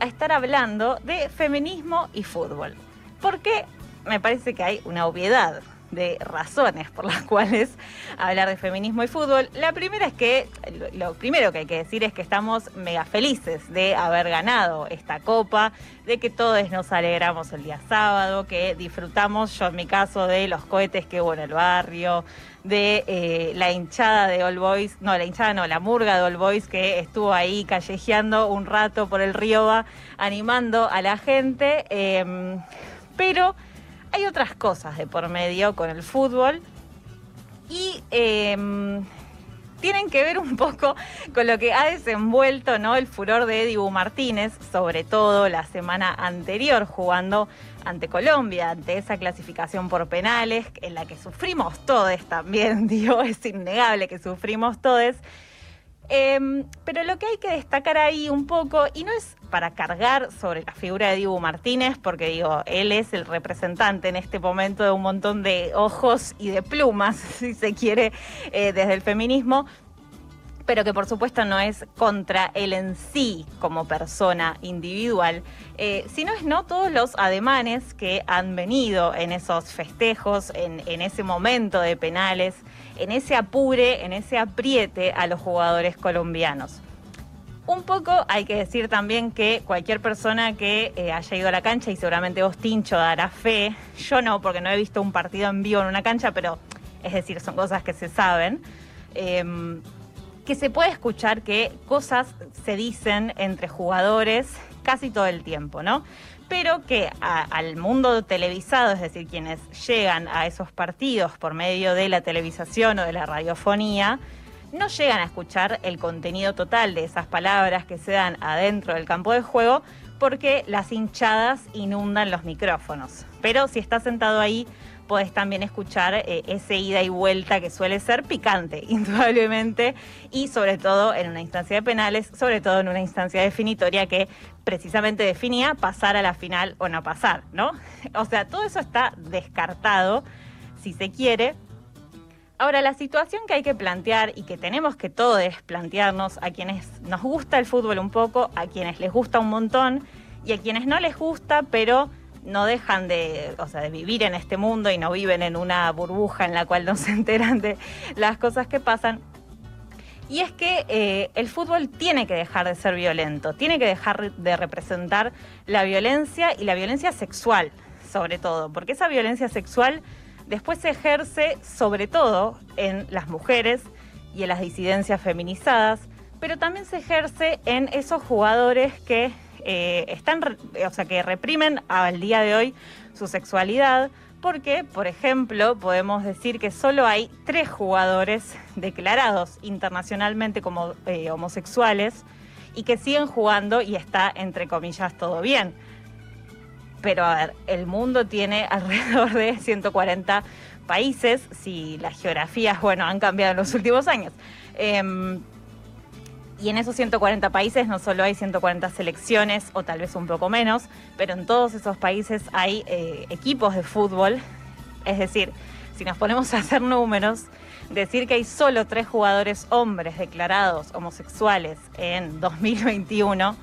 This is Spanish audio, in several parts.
a estar hablando de feminismo y fútbol. Porque me parece que hay una obviedad de razones por las cuales hablar de feminismo y fútbol. La primera es que, lo primero que hay que decir es que estamos mega felices de haber ganado esta copa, de que todos nos alegramos el día sábado, que disfrutamos, yo en mi caso, de los cohetes que hubo en el barrio, de eh, la hinchada de All Boys, no, la hinchada no, la murga de All Boys que estuvo ahí callejeando un rato por el río animando a la gente. Em, pero hay otras cosas de por medio con el fútbol y em, tienen que ver un poco con lo que ha desenvuelto ¿no? el furor de Dibu Martínez, sobre todo la semana anterior jugando ante Colombia, ante esa clasificación por penales en la que sufrimos todos también, digo, es innegable que sufrimos todos. Em, pero lo que hay que destacar ahí un poco, y no es para cargar sobre la figura de Dibu Martínez, porque digo, él es el representante en este momento de un montón de ojos y de plumas, si se quiere, eh, desde el feminismo, pero que por supuesto no es contra él en sí como persona individual, eh, sino es no todos los ademanes que han venido en esos festejos, en, en ese momento de penales en ese apure, en ese apriete a los jugadores colombianos. Un poco hay que decir también que cualquier persona que eh, haya ido a la cancha, y seguramente vos, Tincho, dará fe, yo no, porque no he visto un partido en vivo en una cancha, pero es decir, son cosas que se saben, em, que se puede escuchar que cosas se dicen entre jugadores casi todo el tiempo, ¿no? pero que al mundo televisado, es decir, quienes llegan a esos partidos por medio de la televisación o de la radiofonía, no llegan a escuchar el contenido total de esas palabras que se dan adentro del campo de juego porque las hinchadas inundan los micrófonos. Pero si estás sentado ahí, podés también escuchar eh, ese ida y vuelta que suele ser picante, indudablemente, y sobre todo en una instancia de penales, sobre todo en una instancia definitoria que precisamente definía pasar a la final o no pasar, ¿no? O sea, todo eso está descartado, si se quiere. Ahora, la situación que hay que plantear y que tenemos que todos plantearnos a quienes nos gusta el fútbol un poco, a quienes les gusta un montón y a quienes no les gusta, pero no dejan de, o sea, de vivir en este mundo y no viven en una burbuja en la cual no se enteran de las cosas que pasan. Y es que eh, el fútbol tiene que dejar de ser violento, tiene que dejar de representar la violencia y la violencia sexual, sobre todo, porque esa violencia sexual después se ejerce sobre todo en las mujeres y en las disidencias feminizadas, pero también se ejerce en esos jugadores que eh, están, o sea, que reprimen al día de hoy su sexualidad, porque, por ejemplo, podemos decir que solo hay tres jugadores declarados internacionalmente como eh, homosexuales y que siguen jugando y está, entre comillas, todo bien. Pero a ver, el mundo tiene alrededor de 140 países, si las geografías, bueno, han cambiado en los últimos años. Em, y en esos 140 países no solo hay 140 selecciones o tal vez un poco menos, pero en todos esos países hay eh, equipos de fútbol. Es decir, si nos ponemos a hacer números, decir que hay solo tres jugadores hombres declarados homosexuales en 2021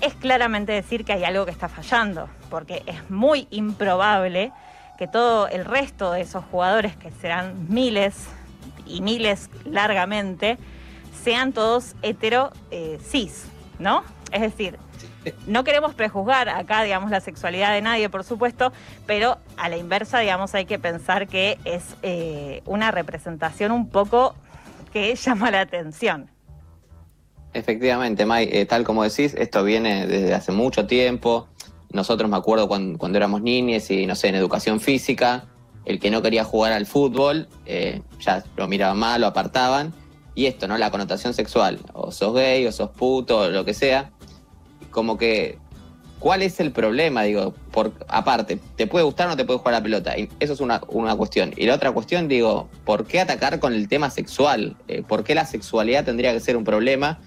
es claramente decir que hay algo que está fallando, porque es muy improbable que todo el resto de esos jugadores, que serán miles y miles largamente, sean todos hetero eh, cis, ¿no? Es decir, no queremos prejuzgar acá, digamos, la sexualidad de nadie, por supuesto, pero a la inversa, digamos, hay que pensar que es eh, una representación un poco que llama la atención. Efectivamente, May, eh, tal como decís, esto viene desde hace mucho tiempo. Nosotros me acuerdo cuando, éramos niños y, no sé, en educación física, el que no quería jugar al fútbol, ya lo miraban mal, lo apartaban y esto, ¿no? La connotación sexual, o sos gay, o sos puto, o lo que sea, como que, ¿cuál es el problema? Digo, por, aparte, ¿te puede gustar o no te puede jugar la pelota? Eso es una, cuestión. Y la otra cuestión, digo, ¿por qué atacar con el tema sexual? Eh, ¿Por qué la sexualidad tendría que ser un problema?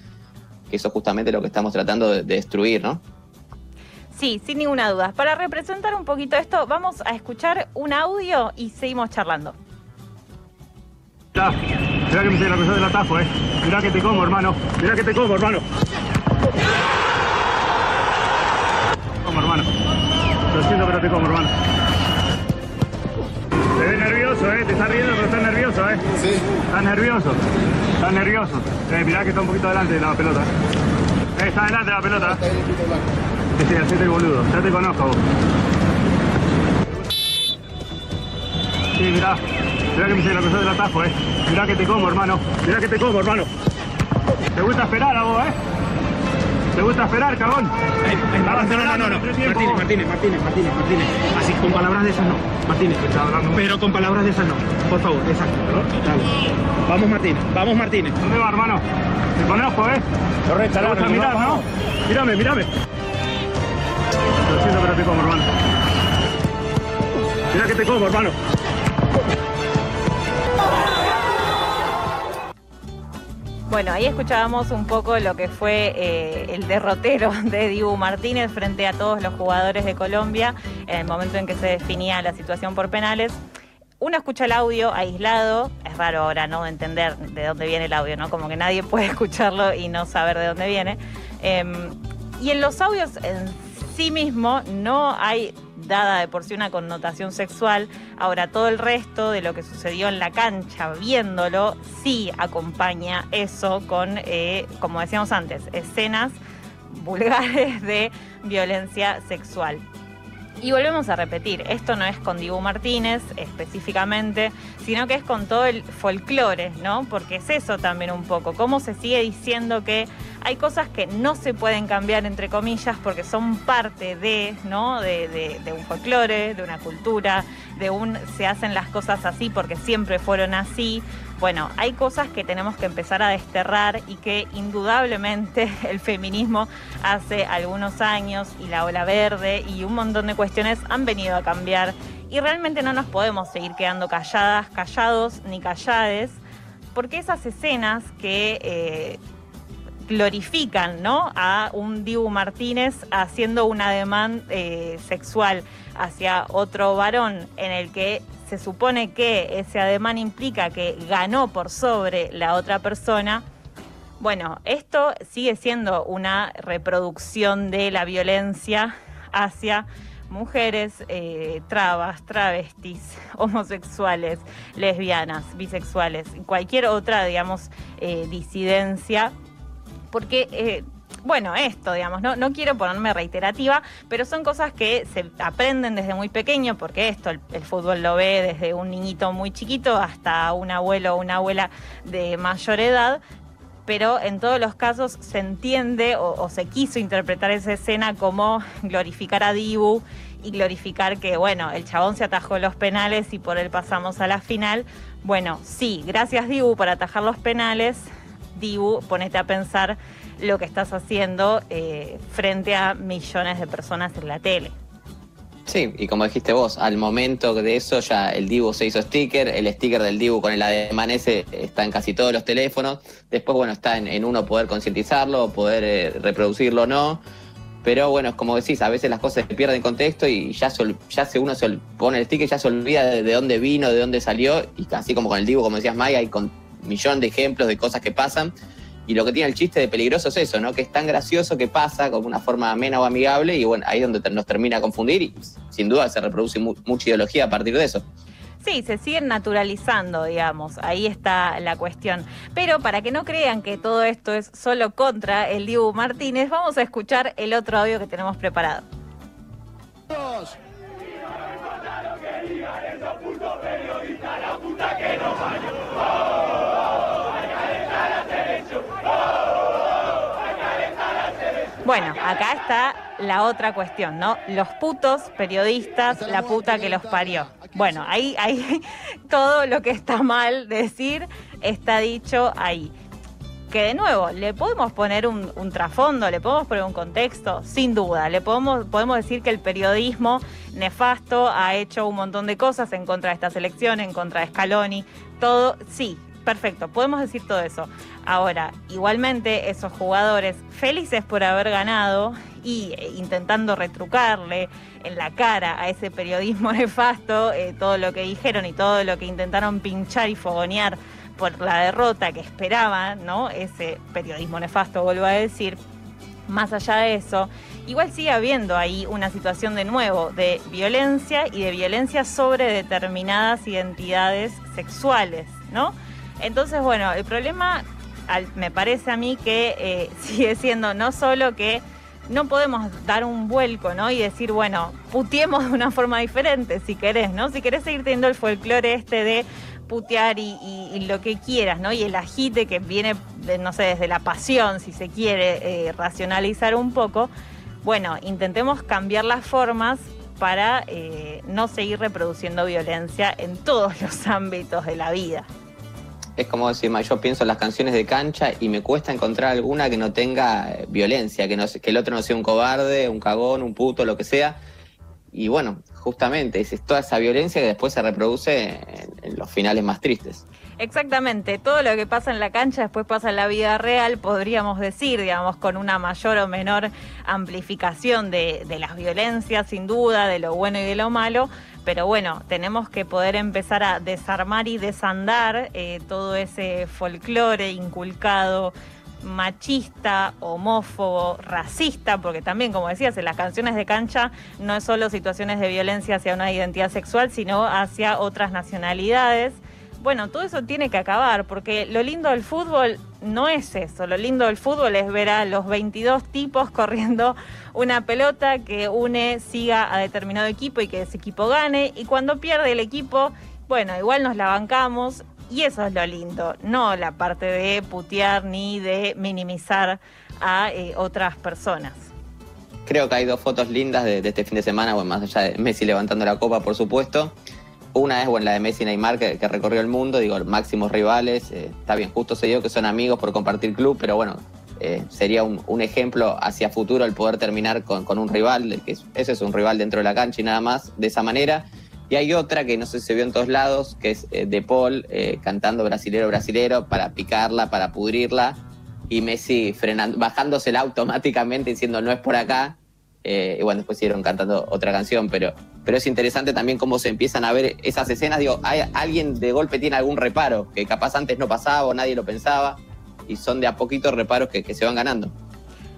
eso es justamente lo que estamos tratando de, destruir, ¿no? Sí, sin ninguna duda. Para representar un poquito esto, vamos a escuchar un audio y seguimos charlando. Mirá que me la persona del atajo, eh. Mirá que te como, hermano. Mirá que te como, hermano. Como, hermano. Lo siento, pero te como, hermano. Te ves nervioso, eh. Te estás riendo, pero estás nervioso, ¿eh? Sí. Estás nervioso. Estás nervioso. Eh, mirá que está un poquito delante de la pelota. Eh, está delante de la pelota. Está ahí el. Sí, sí, hacete el boludo. Ya te conozco vos. Sí, mirá. Mirá que me hice la cosa del atajo, eh. Mirá que te como, hermano. Mirá que te como, hermano. ¿Te gusta esperar a vos, eh? ¿Te gusta esperar, cagón? No, no, no, no, Martínez. Martínez, Martínez, Martínez, Martínez. Así, con palabras de esas no. Martínez. Pero con palabras de esas no. Por favor, exacto. Dale. Vamos, Martínez. Vamos, Martínez. ¿Dónde va, hermano? Te conozco, ¿eh? ¿Te gusta mirar, no? Mírame, mírame. Lo siento, pero te como, hermano. Mirá que te como, hermano. Bueno, ahí escuchábamos un poco lo que fue eh, el derrotero de Dibu Martínez frente a todos los jugadores de Colombia en el momento en que se definía la situación por penales. Uno escucha el audio aislado, es raro ahora no entender de dónde viene el audio, ¿no? Como que nadie puede escucharlo y no saber de dónde viene. Em, y en los audios en sí mismo no hay dada de por sí una connotación sexual. Ahora, todo el resto de lo que sucedió en la cancha, viéndolo, sí acompaña eso con, eh, como decíamos antes, escenas vulgares de violencia sexual. Y volvemos a repetir, esto no es con Dibu Martínez específicamente, sino que es con todo el folclore, ¿no? Porque es eso también un poco, cómo se sigue diciendo que hay cosas que no se pueden cambiar, entre comillas, porque son parte de, ¿no? De, de- de un folclore, de una cultura, de un se hacen las cosas así porque siempre fueron así. Bueno, hay cosas que tenemos que empezar a desterrar y que indudablemente el feminismo hace algunos años y la ola verde y un montón de cuestiones han venido a cambiar y realmente no nos podemos seguir quedando calladas, callados ni callades, porque esas escenas que eh, glorifican ¿no? a un Dibu Martínez haciendo un ademán eh, sexual hacia otro varón en el que se supone que ese ademán implica que ganó por sobre la otra persona. Bueno, esto sigue siendo una reproducción de la violencia hacia mujeres eh, trabas, travestis, homosexuales, lesbianas, bisexuales, cualquier otra, digamos, eh, disidencia porque, eh, bueno, esto, digamos, no, no quiero ponerme reiterativa, pero son cosas que se aprenden desde muy pequeño, porque esto, el, fútbol lo ve desde un niñito muy chiquito hasta un abuelo o una abuela de mayor edad. Pero en todos los casos se entiende o, o se quiso interpretar esa escena como glorificar a Dibu y glorificar que, bueno, el chabón se atajó los penales y por él pasamos a la final. Bueno, sí, gracias Dibu por atajar los penales, Dibu, ponete a pensar lo que estás haciendo eh, frente a millones de personas en la tele. Sí, y como dijiste vos, al momento de eso ya el Dibu se hizo sticker, el sticker del Dibu con el ademán está en casi todos los teléfonos, después bueno, está en, uno poder concientizarlo, poder eh, reproducirlo o no, pero bueno, es como decís, a veces las cosas se pierden contexto y ya, se ya se uno se pone el sticker, ya se olvida de, de dónde vino, de dónde salió, y así como con el Dibu, como decías Maya, hay con millón de ejemplos de cosas que pasan, y lo que tiene el chiste de peligroso es eso, ¿no? Que es tan gracioso que pasa como una forma amena o amigable y bueno, ahí es donde nos termina a confundir y sin duda se reproduce mu- mucha ideología a partir de eso. Sí, se siguen naturalizando, digamos, ahí está la cuestión. Pero para que no crean que todo esto es solo contra el Dibu Martínez, vamos a escuchar el otro audio que tenemos preparado. Bueno, acá está la otra cuestión, ¿no? Los putos periodistas, la puta que los parió. Bueno, ahí, ahí todo lo que está mal decir está dicho ahí. Que de nuevo, le podemos poner un, un trasfondo, le podemos poner un contexto, sin duda. Le podemos, podemos decir que el periodismo nefasto ha hecho un montón de cosas en contra de esta selección, en contra de Scaloni, todo, sí, perfecto, podemos decir todo eso. Ahora, igualmente esos jugadores felices por haber ganado y eh, intentando retrucarle en la cara a ese periodismo nefasto eh, todo lo que dijeron y todo lo que intentaron pinchar y fogonear por la derrota que esperaban, ¿no? Ese periodismo nefasto, vuelvo a decir. más allá de eso, igual sigue habiendo ahí una situación de nuevo de violencia y de violencia sobre determinadas identidades sexuales, ¿no? Entonces, bueno, el problema me parece a mí que eh, sigue siendo no solo que no podemos dar un vuelco, ¿no? Y decir, bueno, putiemos de una forma diferente, si querés, ¿no? Si querés seguir teniendo el folclore este de putear y, lo que quieras, ¿no? Y el agite que viene, de, no sé, desde la pasión, si se quiere eh, racionalizar un poco, bueno, intentemos cambiar las formas para eh, no seguir reproduciendo violencia en todos los ámbitos de la vida. Es como decir, yo pienso en las canciones de cancha y me cuesta encontrar alguna que no tenga eh, violencia, que, no, que el otro no sea un cobarde, un cagón, un puto, lo que sea. Y bueno, justamente, es toda esa violencia que después se reproduce en, los finales más tristes. Exactamente, todo lo que pasa en la cancha después pasa en la vida real, podríamos decir, digamos, con una mayor o menor amplificación de, las violencias, sin duda, de lo bueno y de lo malo, pero bueno, tenemos que poder empezar a desarmar y desandar eh, todo ese folclore inculcado machista, homófobo, racista, porque también, como decías, en las canciones de cancha no es solo situaciones de violencia hacia una identidad sexual, sino hacia otras nacionalidades. Bueno, todo eso tiene que acabar, porque lo lindo del fútbol no es eso. Lo lindo del fútbol es ver a los 22 tipos corriendo una pelota que une, siga a determinado equipo y que ese equipo gane. Y cuando pierde el equipo, bueno, igual nos la bancamos y eso es lo lindo, no la parte de putear ni de minimizar a eh, otras personas. Creo que hay dos fotos lindas de, este fin de semana, bueno, más allá de Messi levantando la copa, por supuesto. Una es bueno, la de Messi y Neymar, que, recorrió el mundo, digo, máximos rivales. Eh, está bien, justo se dio que son amigos por compartir club, pero bueno, eh, sería un, ejemplo hacia futuro el poder terminar con, con un rival, que ese es un rival dentro de la cancha y nada más, de esa manera. Y hay otra que no sé si se vio en todos lados, que es eh, De Paul cantando brasilero, brasilero para picarla, para pudrirla. Y Messi frenando, bajándosela automáticamente diciendo no es por acá. Eh, y bueno, después siguieron cantando otra canción, pero, pero es interesante también cómo se empiezan a ver esas escenas. Digo, hay, alguien de golpe tiene algún reparo que capaz antes no pasaba o nadie lo pensaba. Y son de a poquito reparos que se van ganando.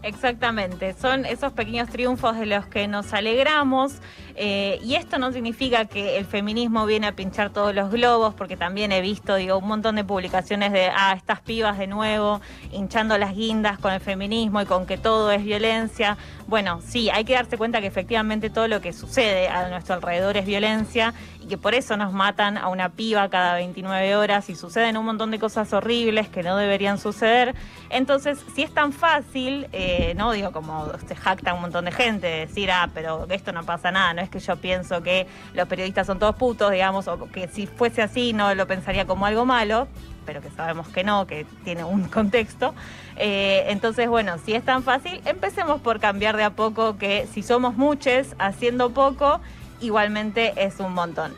Exactamente, son esos pequeños triunfos de los que nos alegramos eh, y esto no significa que el feminismo viene a pinchar todos los globos, porque también he visto digo, un montón de publicaciones de, ah, estas pibas de nuevo hinchando las guindas con el feminismo y con que todo es violencia. Bueno, sí, hay que darse cuenta que efectivamente todo lo que sucede a nuestro alrededor es violencia y que por eso nos matan a una piba cada 29 horas y suceden un montón de cosas horribles que no deberían suceder. Entonces, si es tan fácil, eh, no digo como se jacta un montón de gente, decir, ah, pero esto no pasa nada, no es que yo pienso que los periodistas son todos putos, digamos, o que si fuese así no lo pensaría como algo malo, pero que sabemos que no, que tiene un contexto. Eh, entonces, bueno, si es tan fácil, empecemos por cambiar de a poco que si somos muchos haciendo poco, igualmente es un montón.